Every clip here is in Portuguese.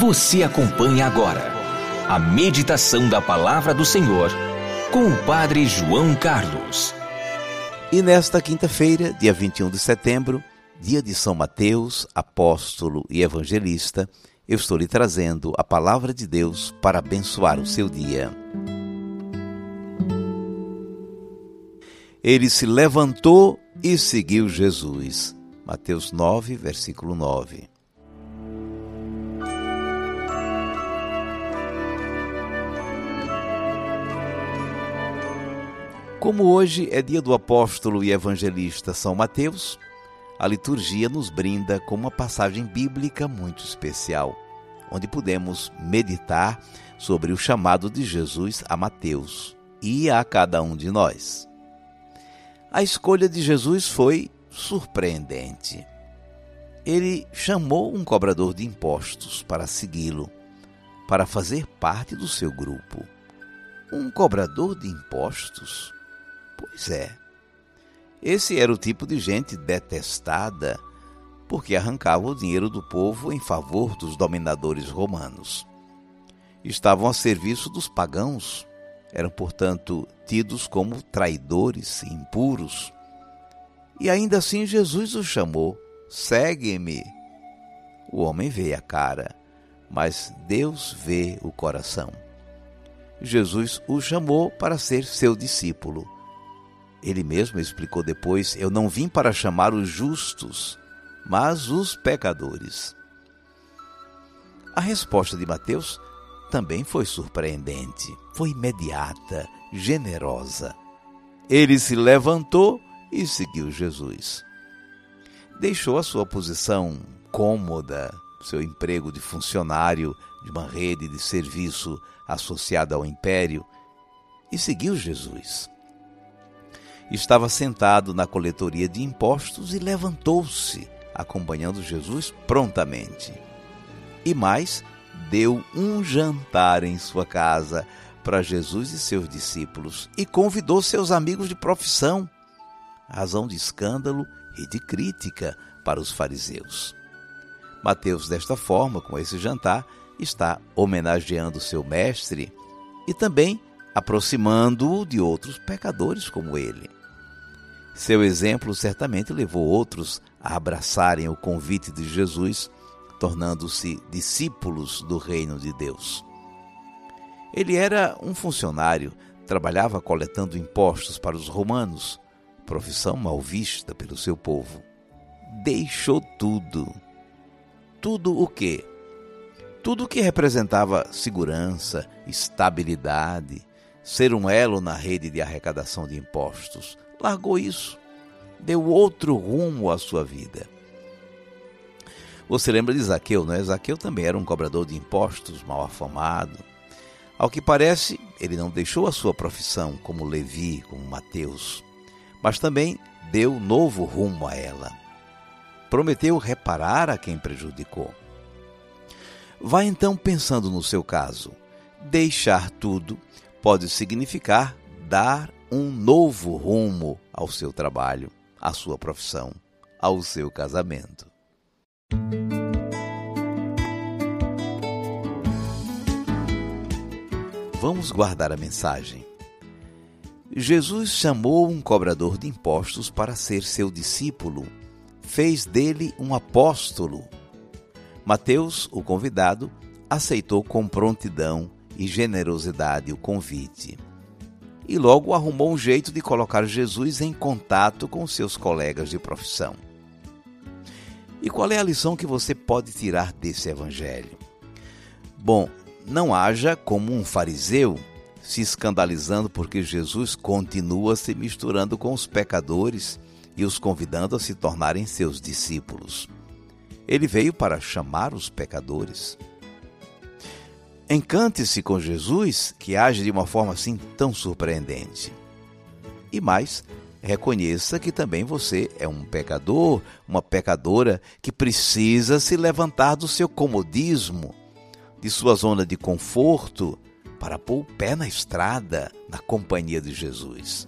Você acompanha agora a meditação da Palavra do Senhor com o Padre João Carlos. E nesta quinta-feira, dia 21 de setembro, dia de São Mateus, apóstolo e evangelista, eu estou lhe trazendo a palavra de Deus para abençoar o seu dia. Ele se levantou e seguiu Jesus. Mateus 9, versículo 9. Como hoje é dia do apóstolo e evangelista São Mateus, a liturgia nos brinda com uma passagem bíblica muito especial, onde podemos meditar sobre o chamado de Jesus a Mateus e a cada um de nós. A escolha de Jesus foi surpreendente. Ele chamou um cobrador de impostos para segui-lo, para fazer parte do seu grupo. Um cobrador de impostos? Pois é. Esse era o tipo de gente detestada, porque arrancava o dinheiro do povo em favor dos dominadores romanos. Estavam a serviço dos pagãos, eram, portanto, tidos como traidores impuros. E ainda assim Jesus os chamou: segue-me. O homem vê a cara, mas Deus vê o coração. Jesus o chamou para ser seu discípulo ele mesmo explicou depois: Eu não vim para chamar os justos, mas os pecadores. A resposta de Mateus também foi surpreendente, foi imediata, generosa. Ele se levantou e seguiu Jesus. Deixou a sua posição cômoda, seu emprego de funcionário de uma rede de serviço associada ao império, e seguiu Jesus estava sentado na coletoria de impostos e levantou-se, acompanhando Jesus prontamente. E mais, deu um jantar em sua casa para Jesus e seus discípulos e convidou seus amigos de profissão, razão de escândalo e de crítica para os fariseus. Mateus, desta forma, com esse jantar, está homenageando seu mestre e também aproximando-o de outros pecadores como ele. Seu exemplo certamente levou outros a abraçarem o convite de Jesus, tornando-se discípulos do reino de Deus. Ele era um funcionário, trabalhava coletando impostos para os romanos, profissão mal vista pelo seu povo. Deixou tudo. Tudo o quê? Tudo o que representava segurança, estabilidade, ser um elo na rede de arrecadação de impostos, largou isso, deu outro rumo à sua vida. Você lembra de Zaqueu, não é? Zaqueu também era um cobrador de impostos, mal afamado. Ao que parece, ele não deixou a sua profissão como Levi, como Mateus, mas também deu novo rumo a ela. Prometeu reparar a quem prejudicou. Vá então pensando no seu caso. Deixar tudo pode significar dar um novo rumo ao seu trabalho, à sua profissão, ao seu casamento. Vamos guardar a mensagem. Jesus chamou um cobrador de impostos para ser seu discípulo, fez dele um apóstolo. Mateus, o convidado, aceitou com prontidão e generosidade o convite e logo arrumou um jeito de colocar Jesus em contato com seus colegas de profissão. E qual é a lição que você pode tirar desse evangelho? Bom, não haja como um fariseu se escandalizando porque Jesus continua se misturando com os pecadores e os convidando a se tornarem seus discípulos. Ele veio para chamar os pecadores. Encante-se com Jesus, que age de uma forma assim tão surpreendente. E mais, reconheça que também você é um pecador, uma pecadora que precisa se levantar do seu comodismo, de sua zona de conforto, para pôr o pé na estrada, na companhia de Jesus.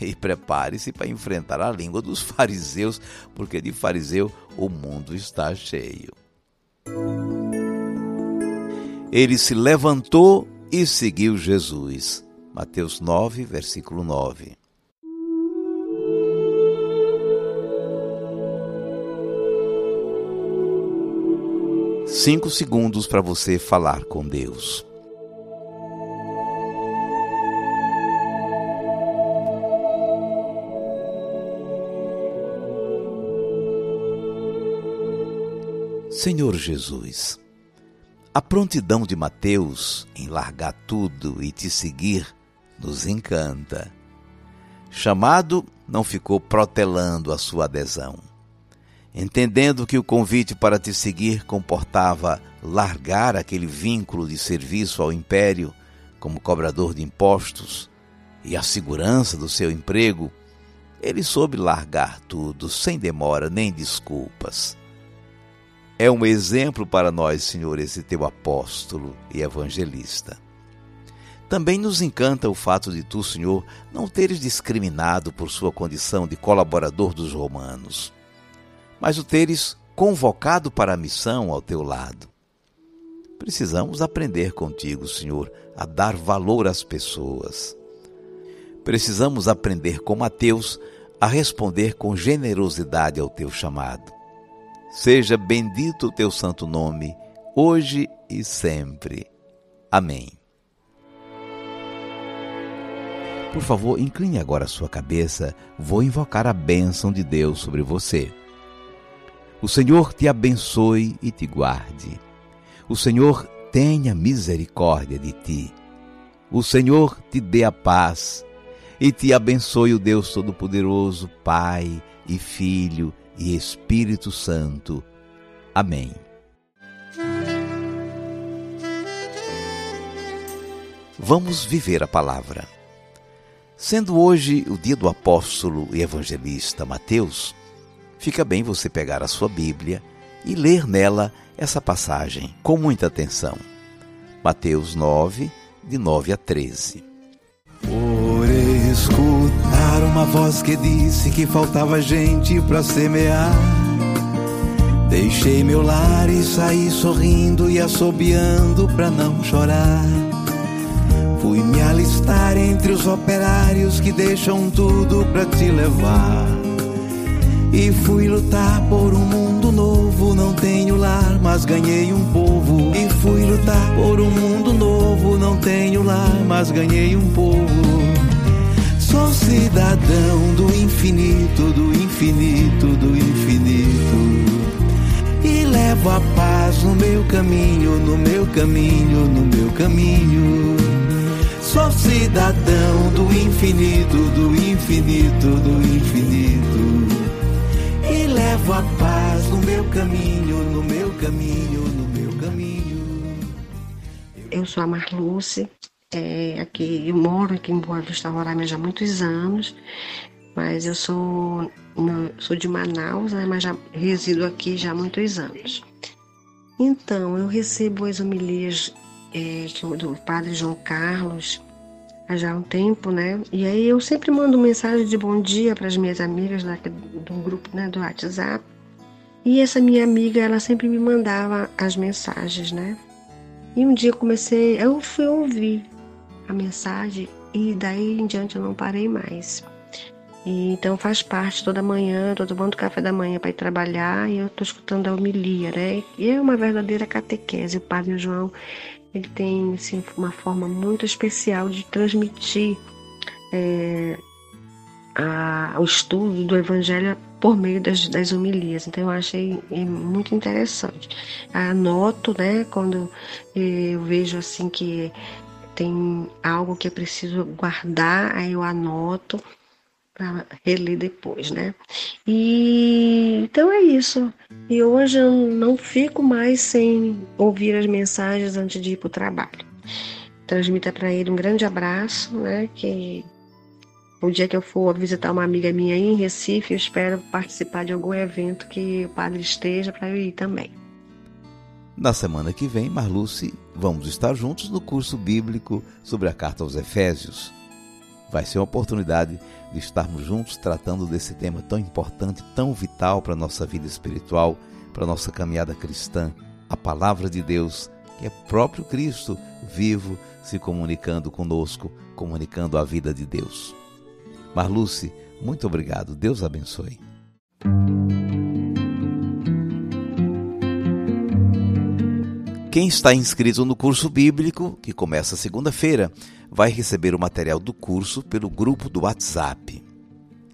E prepare-se para enfrentar a língua dos fariseus, porque de fariseu o mundo está cheio. Ele se levantou e seguiu Jesus. Mateus 9, versículo 9. Cinco segundos para você falar com Deus. Senhor Jesus, a prontidão de Mateus em largar tudo e te seguir nos encanta. Chamado, não ficou protelando a sua adesão. Entendendo que o convite para te seguir comportava largar aquele vínculo de serviço ao império como cobrador de impostos e a segurança do seu emprego, ele soube largar tudo sem demora nem desculpas. É um exemplo para nós, Senhor, esse teu apóstolo e evangelista. Também nos encanta o fato de tu, Senhor, não teres discriminado por sua condição de colaborador dos romanos, mas o teres convocado para a missão ao teu lado. Precisamos aprender contigo, Senhor, a dar valor às pessoas. Precisamos aprender com Mateus a responder com generosidade ao teu chamado. Seja bendito o teu santo nome, hoje e sempre. Amém. Por favor, incline agora a sua cabeça, vou invocar a bênção de Deus sobre você. O Senhor te abençoe e te guarde. O Senhor tenha misericórdia de ti. O Senhor te dê a paz e te abençoe o Deus Todo-Poderoso, Pai e Filho e Espírito Santo. Amém. Vamos viver a palavra. Sendo hoje o dia do apóstolo e evangelista Mateus, fica bem você pegar a sua Bíblia e ler nela essa passagem com muita atenção. Mateus 9, de 9 a 13. Uma voz que disse que faltava gente para semear. Deixei meu lar e saí sorrindo e assobiando para não chorar. Fui me alistar entre os operários que deixam tudo para te levar. E fui lutar por um mundo novo. Não tenho lar, mas ganhei um povo. E fui lutar por um mundo novo. Não tenho lar, mas ganhei um povo. Sou cidadão do infinito, do infinito, do infinito. E levo a paz no meu caminho, no meu caminho, no meu caminho. Sou cidadão do infinito, do infinito, do infinito. E levo a paz no meu caminho, no meu caminho, no meu caminho. Eu sou a Marluce, é, aqui, eu moro aqui em Boa Vista, Roraima já há muitos anos, mas eu sou, sou de Manaus, né, mas já resido aqui já há muitos anos. Então, eu recebo as homilias é, do padre João Carlos há já um tempo, né? E aí eu sempre mando mensagem de bom dia para as minhas amigas lá do grupo né, do WhatsApp. E essa minha amiga, ela sempre me mandava as mensagens, né? E um dia eu comecei, eu fui ouvir a mensagem e daí em diante eu não parei mais. E, então faz parte toda manhã, tô tomando café da manhã para ir trabalhar e eu tô escutando a homilia, né? E é uma verdadeira catequese. O Padre João ele tem assim, uma forma muito especial de transmitir é, a, o estudo do Evangelho por meio das, das homilias. Então eu achei é, muito interessante. Anoto, né, quando eu vejo assim que tem algo que é preciso guardar, aí eu anoto para reler depois, né? E então é isso. E hoje eu não fico mais sem ouvir as mensagens antes de ir para o trabalho. Transmita para ele um grande abraço, né? Que o dia que eu for visitar uma amiga minha aí em Recife, eu espero participar de algum evento que o padre esteja para eu ir também. Na semana que vem, Marluce, vamos estar juntos no curso bíblico sobre a carta aos Efésios. Vai ser uma oportunidade de estarmos juntos tratando desse tema tão importante, tão vital para a nossa vida espiritual, para a nossa caminhada cristã, a palavra de Deus que é próprio Cristo vivo se comunicando conosco, comunicando a vida de Deus. Marluce, muito obrigado. Deus abençoe. Quem está inscrito no curso bíblico, que começa segunda-feira, vai receber o material do curso pelo grupo do WhatsApp.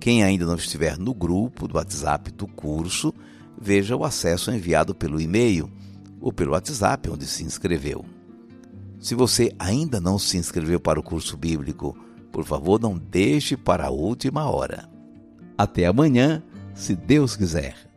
Quem ainda não estiver no grupo do WhatsApp do curso, veja o acesso enviado pelo e-mail ou pelo WhatsApp onde se inscreveu. Se você ainda não se inscreveu para o curso bíblico, por favor, não deixe para a última hora. Até amanhã, se Deus quiser.